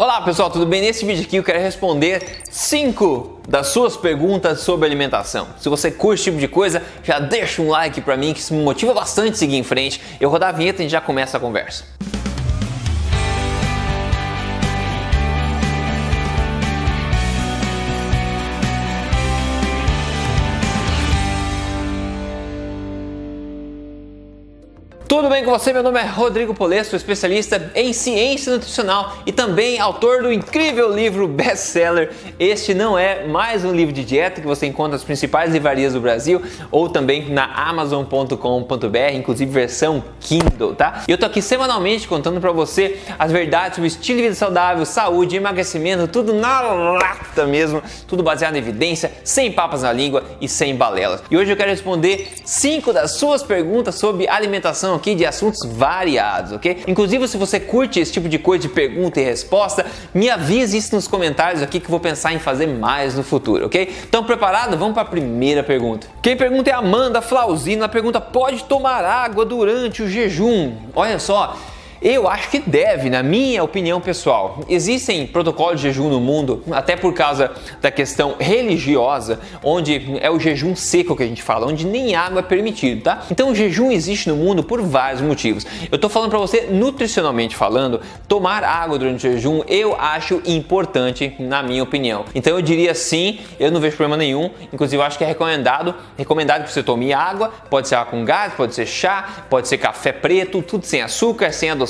Olá pessoal, tudo bem? Nesse vídeo aqui eu quero responder 5 das suas perguntas sobre alimentação. Se você curte esse tipo de coisa, já deixa um like pra mim que isso me motiva bastante a seguir em frente. Eu rodar a vinheta e a gente já começa a conversa. Tudo bem com você? Meu nome é Rodrigo Polesso, especialista em ciência nutricional e também autor do incrível livro best-seller. Este não é mais um livro de dieta que você encontra nas principais livrarias do Brasil ou também na amazon.com.br, inclusive versão Kindle, tá? E eu tô aqui semanalmente contando para você as verdades sobre estilo de vida saudável, saúde, emagrecimento, tudo na lata mesmo, tudo baseado em evidência, sem papas na língua e sem balelas. E hoje eu quero responder cinco das suas perguntas sobre alimentação aqui de assuntos variados, ok? Inclusive, se você curte esse tipo de coisa de pergunta e resposta, me avise isso nos comentários aqui que eu vou pensar em fazer mais no futuro, ok? Então, preparado? Vamos para a primeira pergunta. Quem pergunta é Amanda Flauzino. A pergunta: pode tomar água durante o jejum? Olha só. Eu acho que deve, na minha opinião pessoal. Existem protocolos de jejum no mundo, até por causa da questão religiosa, onde é o jejum seco que a gente fala, onde nem água é permitido, tá? Então o jejum existe no mundo por vários motivos. Eu tô falando para você nutricionalmente falando, tomar água durante o jejum eu acho importante, na minha opinião. Então eu diria sim, eu não vejo problema nenhum. Inclusive eu acho que é recomendado, recomendado que você tome água, pode ser água com gás, pode ser chá, pode ser café preto, tudo sem açúcar, sem adoçante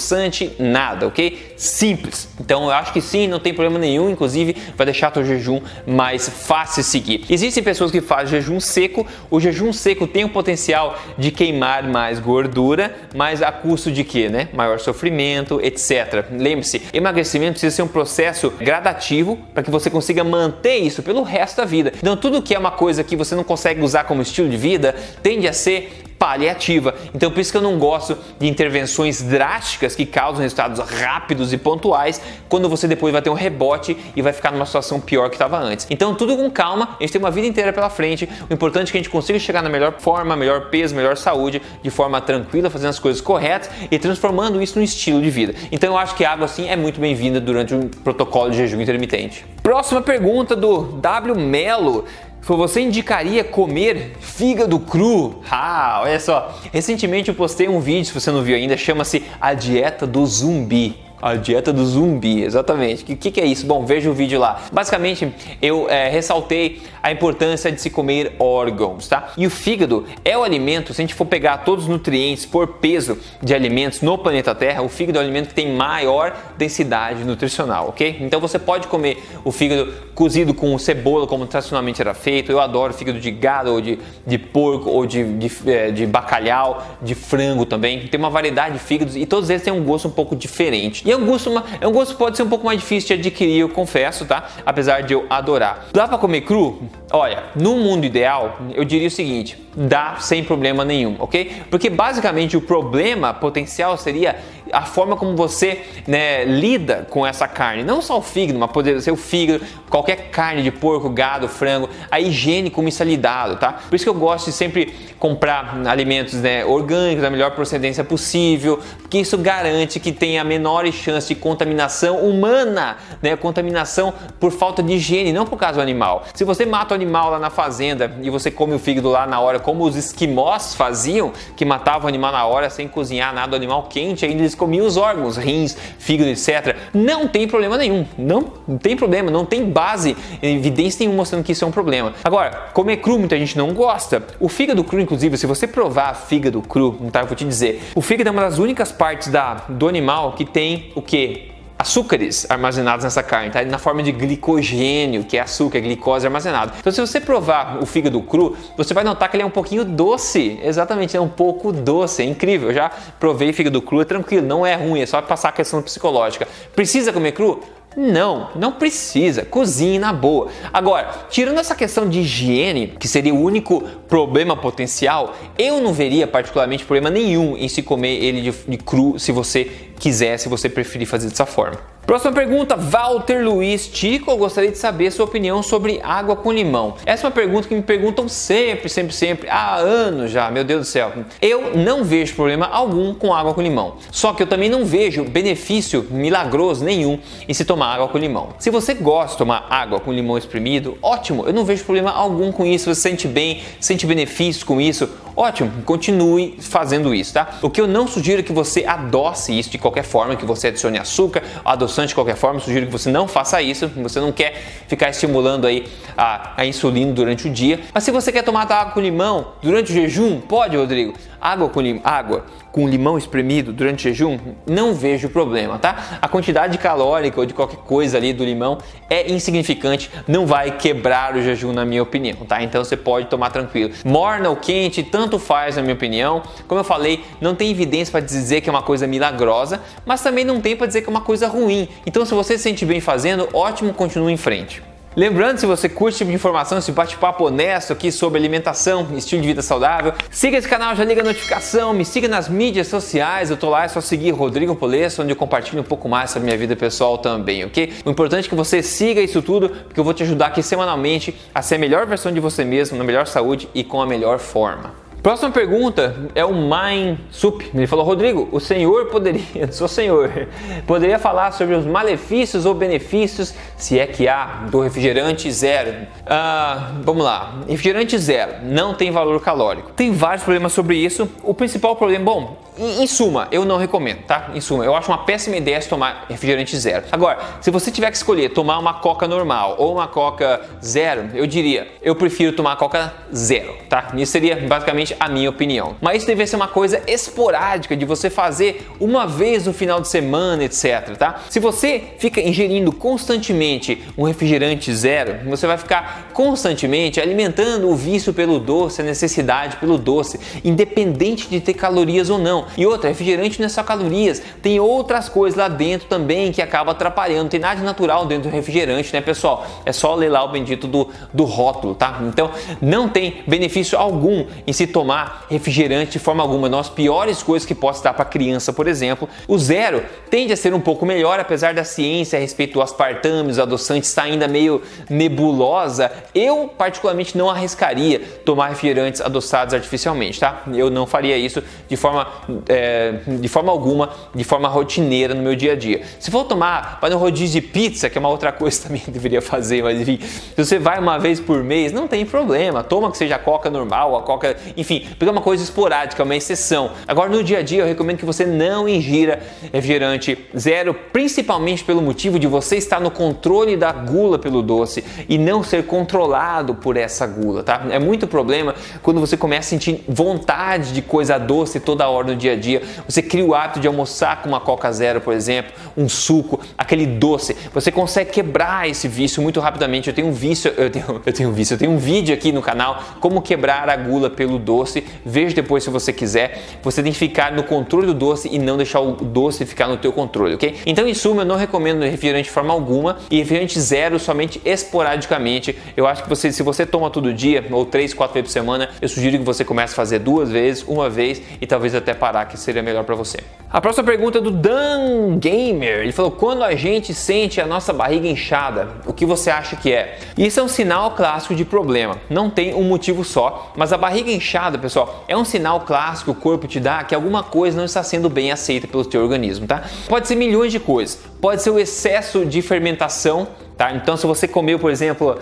nada, ok? Simples. Então eu acho que sim, não tem problema nenhum, inclusive vai deixar teu jejum mais fácil seguir. Existem pessoas que fazem jejum seco, o jejum seco tem o potencial de queimar mais gordura, mas a custo de quê, né? Maior sofrimento, etc. Lembre-se, emagrecimento precisa ser um processo gradativo para que você consiga manter isso pelo resto da vida. Então tudo que é uma coisa que você não consegue usar como estilo de vida tende a ser paliativa. Então por isso que eu não gosto de intervenções drásticas que causam resultados rápidos e pontuais, quando você depois vai ter um rebote e vai ficar numa situação pior que estava antes. Então tudo com calma, a gente tem uma vida inteira pela frente. O importante é que a gente consiga chegar na melhor forma, melhor peso, melhor saúde, de forma tranquila, fazendo as coisas corretas e transformando isso num estilo de vida. Então eu acho que água assim é muito bem-vinda durante um protocolo de jejum intermitente. Próxima pergunta do W Melo. Você indicaria comer fígado cru? Ah, olha só. Recentemente eu postei um vídeo, se você não viu ainda, chama-se A Dieta do Zumbi. A dieta do zumbi, exatamente. O que, que, é isso? Bom, veja o vídeo lá. Basicamente, eu é, ressaltei a importância de se comer órgãos, tá? E o fígado é o alimento, se a gente for pegar todos os nutrientes por peso de alimentos no planeta Terra, o fígado é o alimento que tem maior densidade nutricional, ok? Então você pode comer o fígado cozido com cebola, como tradicionalmente era feito. Eu adoro fígado de gado, ou de, de porco, ou de, de, é, de bacalhau, de frango também. Tem uma variedade de fígados e todos eles têm um gosto um pouco diferente. É um gosto, é um gosto pode ser um pouco mais difícil de adquirir, eu confesso, tá? Apesar de eu adorar. Dá para comer cru? Olha, no mundo ideal, eu diria o seguinte: dá sem problema nenhum, ok? Porque basicamente o problema potencial seria a forma como você né, lida com essa carne. Não só o fígado, mas poderia ser o fígado, qualquer carne de porco, gado, frango, a higiene como isso é lidado, tá? Por isso que eu gosto de sempre comprar alimentos né, orgânicos da melhor procedência possível, porque isso garante que tenha menores chances de contaminação humana, né? Contaminação por falta de higiene, não por causa do animal. Se você mata o animal lá na fazenda e você come o fígado lá na hora, como os esquimós faziam, que matavam o animal na hora sem cozinhar nada, o animal quente, ainda eles comiam os órgãos, rins, fígado, etc. Não tem problema nenhum, não, não tem problema, não tem base, evidência nenhuma mostrando que isso é um problema. Agora, comer cru muita gente não gosta. O fígado cru, inclusive, se você provar fígado cru, tá, eu vou te dizer, o fígado é uma das únicas partes da, do animal que tem o que? Açúcares armazenados nessa carne, tá? Na forma de glicogênio, que é açúcar, é glicose armazenado. Então, se você provar o fígado cru, você vai notar que ele é um pouquinho doce. Exatamente, é um pouco doce, é incrível. Eu já provei fígado cru, é tranquilo, não é ruim, é só passar a questão psicológica. Precisa comer cru? Não, não precisa. Cozinhe na boa. Agora, tirando essa questão de higiene, que seria o único problema potencial, eu não veria particularmente problema nenhum em se comer ele de, de cru se você quiser, se você preferir fazer dessa forma. Próxima pergunta, Walter Luiz Tico, eu gostaria de saber sua opinião sobre água com limão. Essa é uma pergunta que me perguntam sempre, sempre, sempre, há anos já, meu Deus do céu. Eu não vejo problema algum com água com limão. Só que eu também não vejo benefício milagroso nenhum em se tomar água com limão. Se você gosta de tomar água com limão espremido, ótimo, eu não vejo problema algum com isso, você sente bem, sente benefícios com isso, ótimo, continue fazendo isso, tá? O que eu não sugiro é que você adoce isso de qualquer forma, que você adicione açúcar, adoçante de qualquer forma, sugiro que você não faça isso, você não quer ficar estimulando aí a, a insulina durante o dia. Mas se você quer tomar água com limão durante o jejum, pode, Rodrigo? Água com, lim, água com limão espremido durante o jejum, não vejo problema, tá? A quantidade calórica ou de qualquer coisa ali do limão é insignificante, não vai quebrar o jejum na minha opinião, tá? Então você pode tomar tranquilo. Morna ou quente, tanto faz na minha opinião. Como eu falei, não tem evidência para dizer que é uma coisa milagrosa, mas também não tem para dizer que é uma coisa ruim. Então se você se sente bem fazendo, ótimo, continue em frente. Lembrando, se você curte esse tipo de informação, esse bate-papo honesto aqui sobre alimentação, estilo de vida saudável, siga esse canal, já liga a notificação, me siga nas mídias sociais, eu tô lá, é só seguir Rodrigo Polesso, onde eu compartilho um pouco mais sobre minha vida pessoal também, ok? O importante é que você siga isso tudo, porque eu vou te ajudar aqui semanalmente a ser a melhor versão de você mesmo, na melhor saúde e com a melhor forma. Próxima pergunta é o Main Sup. Ele falou: Rodrigo, o senhor poderia, sou senhor, poderia falar sobre os malefícios ou benefícios, se é que há, do refrigerante zero? Ah, vamos lá. Refrigerante zero não tem valor calórico. Tem vários problemas sobre isso. O principal problema, bom, em, suma, eu não recomendo, tá? Em suma, eu acho uma péssima ideia tomar refrigerante zero. Agora, se você tiver que escolher tomar uma coca normal ou uma coca zero, eu diria, eu prefiro tomar coca zero, tá? Isso seria basicamente a minha opinião. Mas isso deve ser uma coisa esporádica de você fazer uma vez no final de semana, etc, tá? Se você fica ingerindo constantemente um refrigerante zero, você vai ficar constantemente alimentando o vício pelo doce, a necessidade pelo doce, independente de ter calorias ou não. E outra, refrigerante não é só calorias, tem outras coisas lá dentro também que acabam atrapalhando. Não tem nada de natural dentro do refrigerante, né, pessoal? É só ler lá o bendito do, do rótulo, tá? Então, não tem benefício algum em se tornar tomar refrigerante de forma alguma. Uma das piores coisas que posso dar para criança, por exemplo. O zero tende a ser um pouco melhor, apesar da ciência a respeito do aspartame, os adoçantes está ainda meio nebulosa. Eu, particularmente, não arriscaria tomar refrigerantes adoçados artificialmente, tá? Eu não faria isso de forma, é, de forma alguma, de forma rotineira no meu dia a dia. Se for tomar, vai no rodízio de pizza, que é uma outra coisa também que deveria fazer, mas enfim, se você vai uma vez por mês, não tem problema. Toma que seja coca normal, a coca, enfim, enfim, porque é uma coisa esporádica, é uma exceção. Agora, no dia a dia, eu recomendo que você não ingira refrigerante zero, principalmente pelo motivo de você estar no controle da gula pelo doce e não ser controlado por essa gula, tá? É muito problema quando você começa a sentir vontade de coisa doce toda hora no dia a dia. Você cria o hábito de almoçar com uma Coca Zero, por exemplo, um suco, aquele doce. Você consegue quebrar esse vício muito rapidamente. Eu tenho um vício, eu tenho, eu tenho um vício, eu tenho um vídeo aqui no canal como quebrar a gula pelo doce doce. Veja depois se você quiser. Você tem que ficar no controle do doce e não deixar o doce ficar no teu controle, ok? Então, em suma, eu não recomendo refrigerante de forma alguma e refrigerante zero somente esporadicamente. Eu acho que você, se você toma todo dia ou três, quatro vezes por semana, eu sugiro que você comece a fazer duas vezes, uma vez e talvez até parar, que seria melhor para você. A próxima pergunta é do Dan Gamer. Ele falou: quando a gente sente a nossa barriga inchada, o que você acha que é? Isso é um sinal clássico de problema. Não tem um motivo só, mas a barriga inchada inchada, pessoal, é um sinal clássico que o corpo te dá que alguma coisa não está sendo bem aceita pelo teu organismo, tá? Pode ser milhões de coisas. Pode ser o excesso de fermentação, tá? Então, se você comeu, por exemplo,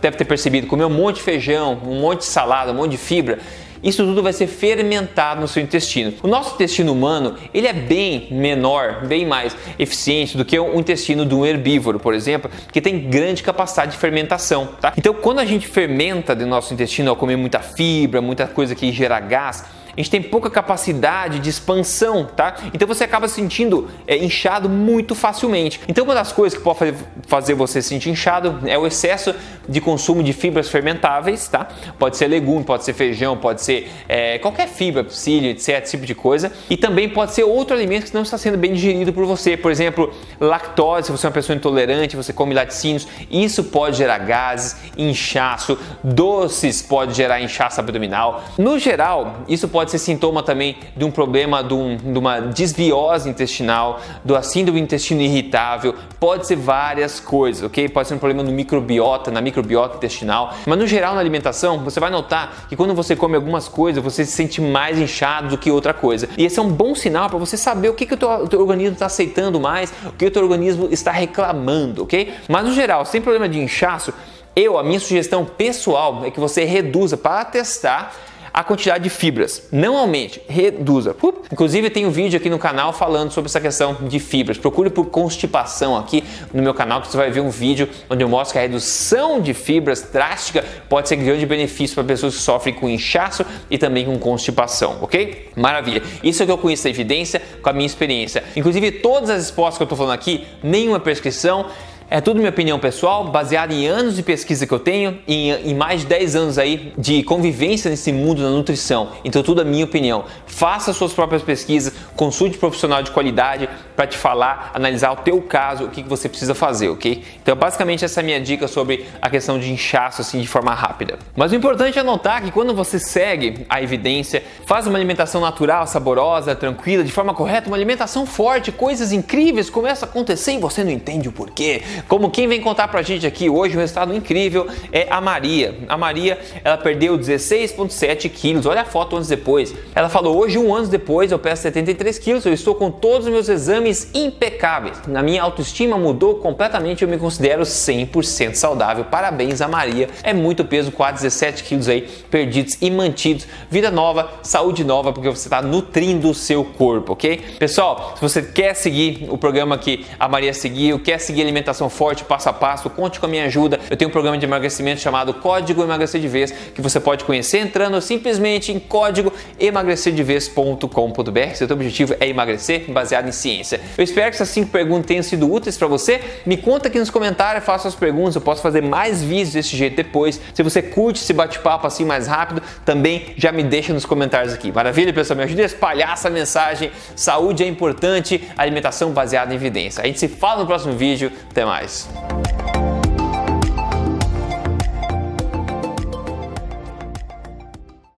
deve ter percebido, comeu um monte de feijão, um monte de salada, um monte de fibra, isso tudo vai ser fermentado no seu intestino. O nosso intestino humano, ele é bem menor, bem mais eficiente do que o intestino de um herbívoro, por exemplo, que tem grande capacidade de fermentação, tá? Então, quando a gente fermenta do nosso intestino ao comer muita fibra, muita coisa que gera gás, a gente tem pouca capacidade de expansão, tá? Então você acaba se sentindo é, inchado muito facilmente. Então uma das coisas que pode fazer você se sentir inchado é o excesso de consumo de fibras fermentáveis, tá? Pode ser legume, pode ser feijão, pode ser é, qualquer fibra, psyllium, etc, esse tipo de coisa. E também pode ser outro alimento que não está sendo bem digerido por você. Por exemplo, lactose, se você é uma pessoa intolerante, você come laticínios, isso pode gerar gases, inchaço, doces pode gerar inchaço abdominal. No geral, isso pode pode ser sintoma também de um problema de, um, de uma desbiose intestinal, do síndrome do intestino irritável, pode ser várias coisas, ok? Pode ser um problema no microbiota, na microbiota intestinal, mas no geral na alimentação você vai notar que quando você come algumas coisas você se sente mais inchado do que outra coisa. E esse é um bom sinal para você saber o que, que o, teu, o teu organismo está aceitando mais, o que o teu organismo está reclamando, ok? Mas no geral, sem problema de inchaço, eu, a minha sugestão pessoal é que você reduza para testar a quantidade de fibras. Não aumente, reduza. Inclusive tem um vídeo aqui no canal falando sobre essa questão de fibras. Procure por constipação aqui no meu canal que você vai ver um vídeo onde eu mostro que a redução de fibras drástica pode ser grande benefício para pessoas que sofrem com inchaço e também com constipação, ok? Maravilha. Isso é que eu conheço da evidência com a minha experiência. Inclusive todas as respostas que eu estou falando aqui, nenhuma prescrição é tudo minha opinião pessoal, baseada em anos de pesquisa que eu tenho e em, mais de 10 anos aí de convivência nesse mundo da nutrição. Então tudo é minha opinião. Faça suas próprias pesquisas, consulte um profissional de qualidade para te falar, analisar o teu caso, o que, que você precisa fazer, ok? Então basicamente essa é a minha dica sobre a questão de inchaço assim de forma rápida. Mas o importante é notar que quando você segue a evidência, faz uma alimentação natural, saborosa, tranquila, de forma correta, uma alimentação forte, coisas incríveis começam a acontecer e você não entende o porquê. Como quem vem contar pra gente aqui hoje um resultado incrível é a Maria. A Maria, ela perdeu 16,7 quilos. Olha a foto anos depois. Ela falou: hoje, um ano depois, eu peso 73 quilos. Eu estou com todos os meus exames impecáveis. Na minha autoestima mudou completamente. Eu me considero 100% saudável. Parabéns a Maria. É muito peso, quase 17 quilos aí perdidos e mantidos. Vida nova, saúde nova, porque você está nutrindo o seu corpo, ok? Pessoal, se você quer seguir o programa que a Maria seguiu, quer seguir alimentação forte, passo a passo, conte com a minha ajuda. Eu tenho um programa de emagrecimento chamado Código Emagrecer de Vez, que você pode conhecer entrando simplesmente em código emagrecerdevez.com.br. Seu objetivo é emagrecer baseado em ciência. Eu espero que essas cinco perguntas tenham sido úteis para você. Me conta aqui nos comentários, faça as perguntas, eu posso fazer mais vídeos desse jeito depois. Se você curte esse bate-papo assim mais rápido, também já me deixa nos comentários aqui. Maravilha, pessoal? Me ajude a espalhar essa mensagem. Saúde é importante, alimentação baseada em evidência. A gente se fala no próximo vídeo. Até mais Guys.